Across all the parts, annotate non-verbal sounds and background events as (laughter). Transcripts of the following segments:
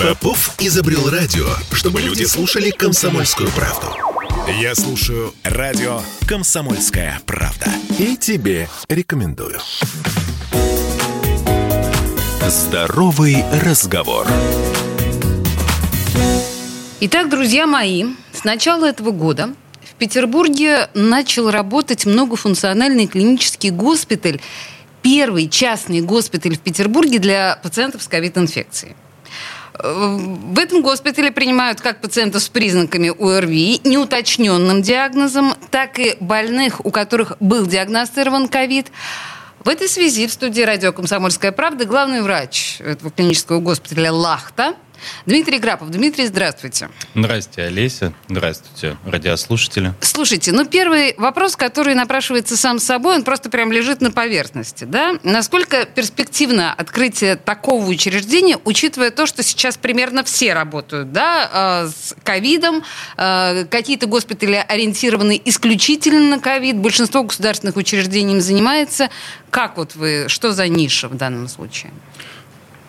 Попов изобрел радио, чтобы люди слушали комсомольскую правду. Я слушаю радио «Комсомольская правда». И тебе рекомендую. Здоровый разговор. Итак, друзья мои, с начала этого года в Петербурге начал работать многофункциональный клинический госпиталь, первый частный госпиталь в Петербурге для пациентов с ковид-инфекцией. В этом госпитале принимают как пациентов с признаками ОРВИ, неуточненным диагнозом, так и больных, у которых был диагностирован ковид. В этой связи в студии радио «Комсомольская правда» главный врач этого клинического госпиталя Лахта – Дмитрий Грапов. Дмитрий, здравствуйте. Здравствуйте, Олеся. Здравствуйте, радиослушатели. Слушайте, ну первый вопрос, который напрашивается сам собой, он просто прям лежит на поверхности. Да? Насколько перспективно открытие такого учреждения, учитывая то, что сейчас примерно все работают да, э, с ковидом, э, какие-то госпитали ориентированы исключительно на ковид, большинство государственных учреждений им занимается. Как вот вы, что за ниша в данном случае?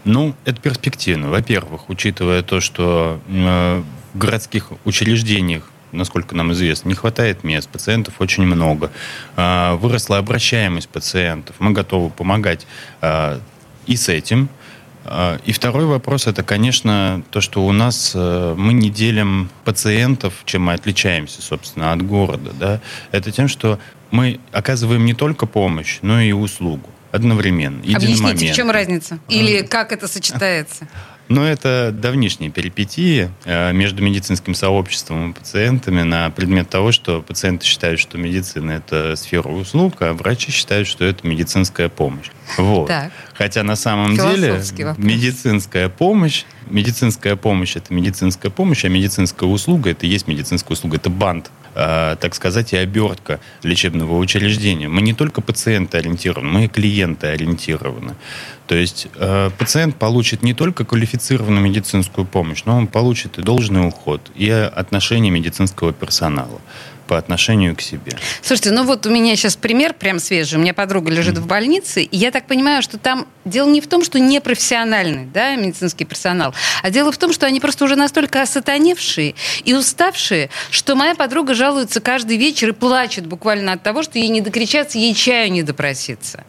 Ну, это перспективно. Во-первых, учитывая то, что э, в городских учреждениях насколько нам известно, не хватает мест, пациентов очень много, э, выросла обращаемость пациентов, мы готовы помогать э, и с этим. Э, и второй вопрос, это, конечно, то, что у нас э, мы не делим пациентов, чем мы отличаемся, собственно, от города. Да? Это тем, что мы оказываем не только помощь, но и услугу одновременно. Объясните, в чем разница? Или как это сочетается? Ну, это давнишние перипетии э, между медицинским сообществом и пациентами на предмет того, что пациенты считают, что медицина – это сфера услуг, а врачи считают, что это медицинская помощь. Вот. Так. Хотя на самом деле вопрос. медицинская помощь, медицинская помощь – это медицинская помощь, а медицинская услуга – это и есть медицинская услуга, это бант так сказать, и обертка лечебного учреждения. Мы не только пациенты ориентированы, мы и клиенты ориентированы. То есть э, пациент получит не только квалифицированную медицинскую помощь, но он получит и должный уход, и отношение медицинского персонала по отношению к себе. Слушайте, ну вот у меня сейчас пример прям свежий. У меня подруга лежит mm. в больнице, и я так понимаю, что там дело не в том, что непрофессиональный да, медицинский персонал, а дело в том, что они просто уже настолько осатаневшие и уставшие, что моя подруга жалуется каждый вечер и плачет буквально от того, что ей не докричаться, ей чаю не допроситься.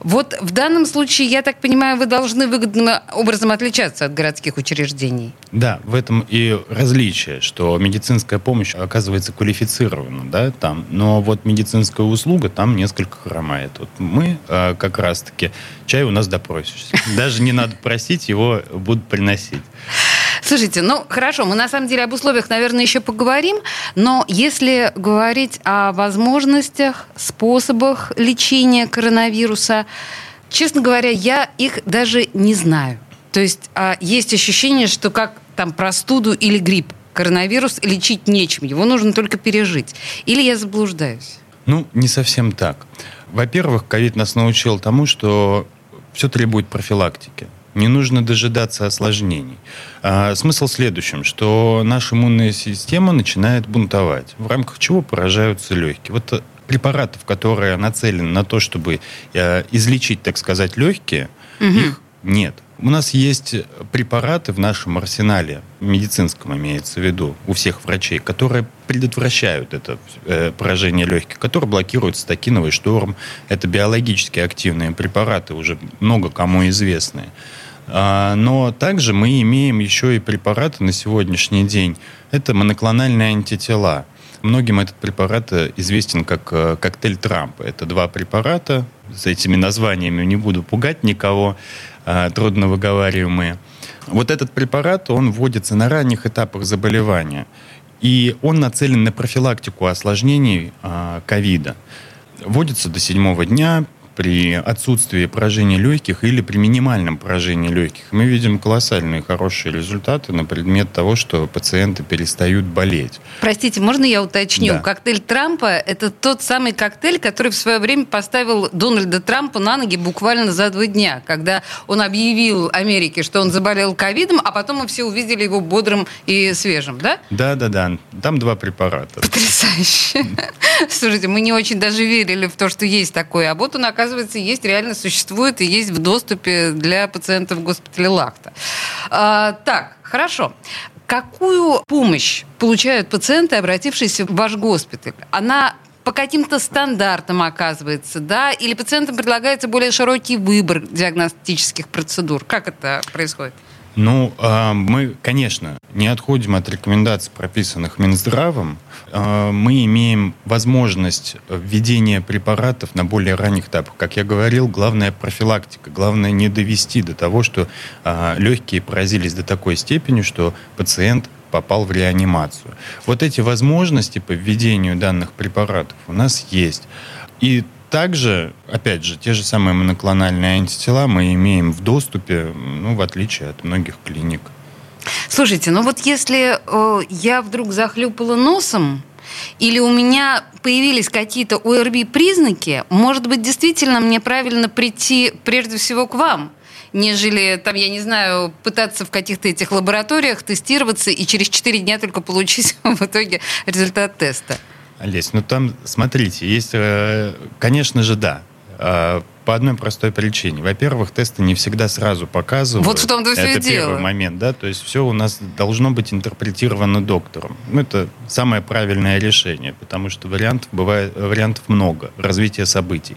Вот в данном случае, я так понимаю, вы должны выгодным образом отличаться от городских учреждений. Да, в этом и различие, что медицинская помощь оказывается квалифицирована да, там. Но вот медицинская услуга там несколько хромает. Вот мы э, как раз-таки чай у нас допросишься. (laughs) Даже не надо просить, его будут приносить. Слушайте, ну хорошо, мы на самом деле об условиях, наверное, еще поговорим, но если говорить о возможностях, способах лечения коронавируса, честно говоря, я их даже не знаю. То есть а, есть ощущение, что как там простуду или грипп коронавирус лечить нечем, его нужно только пережить. Или я заблуждаюсь? Ну, не совсем так. Во-первых, ковид нас научил тому, что все требует профилактики. Не нужно дожидаться осложнений. А, смысл в следующем, что наша иммунная система начинает бунтовать, в рамках чего поражаются легкие. Вот э, препаратов, которые нацелены на то, чтобы э, излечить, так сказать, легкие, угу. их нет. У нас есть препараты в нашем арсенале, медицинском имеется в виду, у всех врачей, которые предотвращают это э, поражение легких, которые блокируют статиновый шторм. Это биологически активные препараты, уже много кому известные. А, но также мы имеем еще и препараты на сегодняшний день. Это моноклональные антитела. Многим этот препарат э, известен как э, коктейль Трампа. Это два препарата. С этими названиями не буду пугать никого. А, трудновыговариваемые. Вот этот препарат, он вводится на ранних этапах заболевания. И он нацелен на профилактику осложнений ковида. Вводится до седьмого дня, при отсутствии поражения легких или при минимальном поражении легких. Мы видим колоссальные хорошие результаты на предмет того, что пациенты перестают болеть. Простите, можно я уточню? Да. Коктейль Трампа – это тот самый коктейль, который в свое время поставил Дональда Трампа на ноги буквально за два дня, когда он объявил Америке, что он заболел ковидом, а потом мы все увидели его бодрым и свежим, да? Да, да, да. Там два препарата. Потрясающе. (laughs) Слушайте, мы не очень даже верили в то, что есть такое, а вот он, оказывается, оказывается, есть, реально существует и есть в доступе для пациентов госпиталя Лахта. А, так, хорошо. Какую помощь получают пациенты, обратившиеся в ваш госпиталь? Она по каким-то стандартам оказывается, да? Или пациентам предлагается более широкий выбор диагностических процедур? Как это происходит? Ну, а, мы, конечно, не отходим от рекомендаций, прописанных Минздравом. А, мы имеем возможность введения препаратов на более ранних этапах. Как я говорил, главная профилактика. Главное не довести до того, что а, легкие поразились до такой степени, что пациент попал в реанимацию. Вот эти возможности по введению данных препаратов у нас есть. И также, опять же, те же самые моноклональные антитела мы имеем в доступе, ну, в отличие от многих клиник. Слушайте, ну вот если э, я вдруг захлюпала носом, или у меня появились какие-то ОРВИ признаки, может быть, действительно мне правильно прийти прежде всего к вам, нежели, там, я не знаю, пытаться в каких-то этих лабораториях тестироваться и через 4 дня только получить (laughs) в итоге результат теста. Олесь, ну там, смотрите, есть, э, конечно же, да. А, по одной простой причине. Во-первых, тесты не всегда сразу показывают. Вот в том-то все Это и дело. первый момент, да. То есть все у нас должно быть интерпретировано доктором. Ну, это самое правильное решение, потому что вариантов бывает вариантов много развития событий.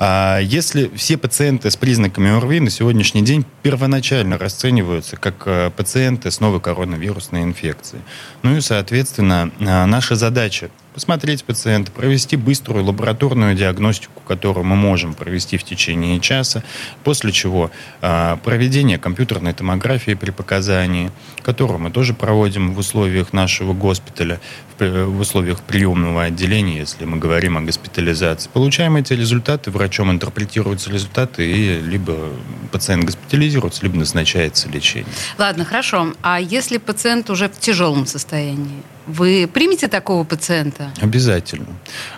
А если все пациенты с признаками ОРВИ на сегодняшний день первоначально расцениваются как э, пациенты с новой коронавирусной инфекцией, ну и, соответственно, э, наша задача посмотреть пациента, провести быструю лабораторную диагностику, которую мы можем провести в течение часа, после чего э, проведение компьютерной томографии при показании, которую мы тоже проводим в условиях нашего госпиталя, в условиях приемного отделения, если мы говорим о госпитализации. Получаем эти результаты, врачом интерпретируются результаты, и либо пациент госпитализируется, либо назначается лечение. Ладно, хорошо. А если пациент уже в тяжелом состоянии? Вы примете такого пациента? Обязательно.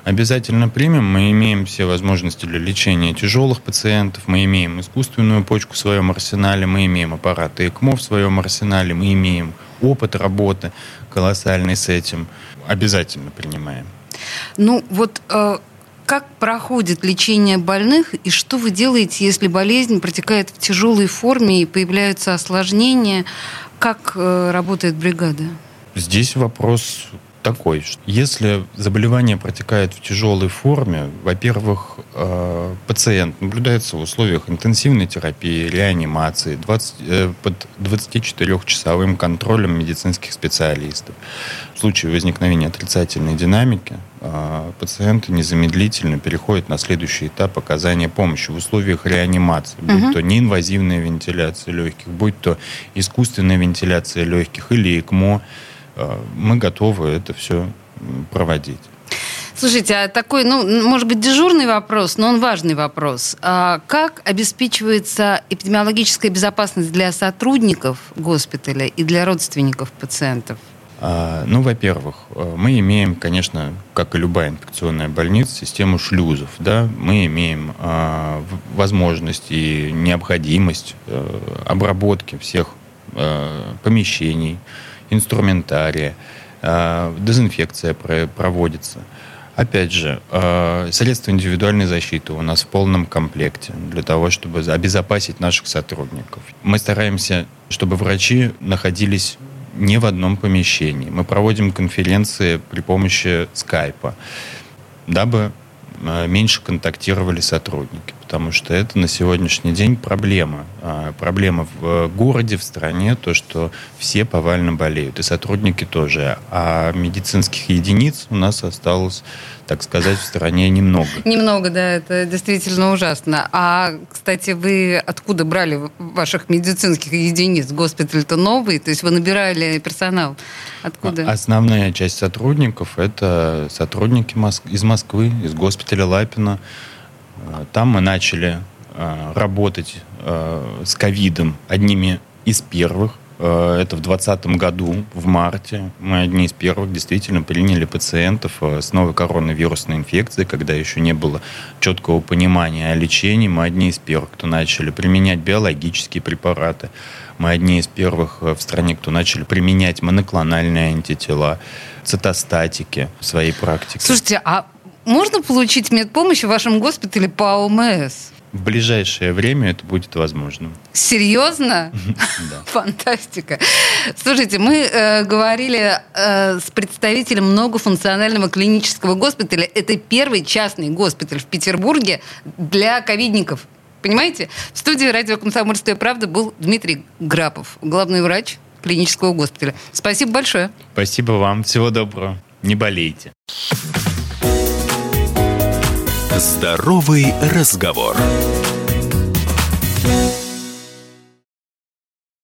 Обязательно примем. Мы имеем все возможности для лечения тяжелых пациентов. Мы имеем искусственную почку в своем арсенале. Мы имеем аппараты ЭКМО в своем арсенале. Мы имеем опыт работы колоссальный с этим. Обязательно принимаем. Ну вот э, как проходит лечение больных и что вы делаете, если болезнь протекает в тяжелой форме и появляются осложнения? Как э, работает бригада? Здесь вопрос такой. Если заболевание протекает в тяжелой форме, во-первых, э, пациент наблюдается в условиях интенсивной терапии, реанимации, 20, э, под 24-часовым контролем медицинских специалистов. В случае возникновения отрицательной динамики э, пациенты незамедлительно переходят на следующий этап оказания помощи в условиях реанимации, будь угу. то неинвазивная вентиляция легких, будь то искусственная вентиляция легких или ЭКМО, мы готовы это все проводить. Слушайте, а такой, ну, может быть, дежурный вопрос, но он важный вопрос. А как обеспечивается эпидемиологическая безопасность для сотрудников госпиталя и для родственников пациентов? А, ну, во-первых, а, мы имеем, конечно, как и любая инфекционная больница, систему шлюзов. Да? Мы имеем а, возможность и необходимость а, обработки всех а, помещений, инструментария, э, дезинфекция проводится. Опять же, э, средства индивидуальной защиты у нас в полном комплекте для того, чтобы обезопасить наших сотрудников. Мы стараемся, чтобы врачи находились не в одном помещении. Мы проводим конференции при помощи скайпа, дабы э, меньше контактировали сотрудники потому что это на сегодняшний день проблема. А, проблема в э, городе, в стране, то, что все повально болеют, и сотрудники тоже. А медицинских единиц у нас осталось, так сказать, в стране немного. Немного, да, это действительно ужасно. А, кстати, вы откуда брали ваших медицинских единиц? Госпиталь-то новый, то есть вы набирали персонал. Откуда? Основная часть сотрудников – это сотрудники из Москвы, из госпиталя Лапина, там мы начали э, работать э, с ковидом одними из первых. Это в 2020 году, в марте. Мы одни из первых действительно приняли пациентов с новой коронавирусной инфекцией, когда еще не было четкого понимания о лечении. Мы одни из первых, кто начали применять биологические препараты. Мы одни из первых в стране, кто начали применять моноклональные антитела, цитостатики в своей практике. Слушайте, а можно получить медпомощь в вашем госпитале по ОМС? В ближайшее время это будет возможно. Серьезно? Да. (laughs) Фантастика. Слушайте, мы э, говорили э, с представителем многофункционального клинического госпиталя. Это первый частный госпиталь в Петербурге для ковидников. Понимаете? В студии радио «Комсомольская правда» был Дмитрий Грапов, главный врач клинического госпиталя. Спасибо большое. Спасибо вам. Всего доброго. Не болейте. Здоровый разговор.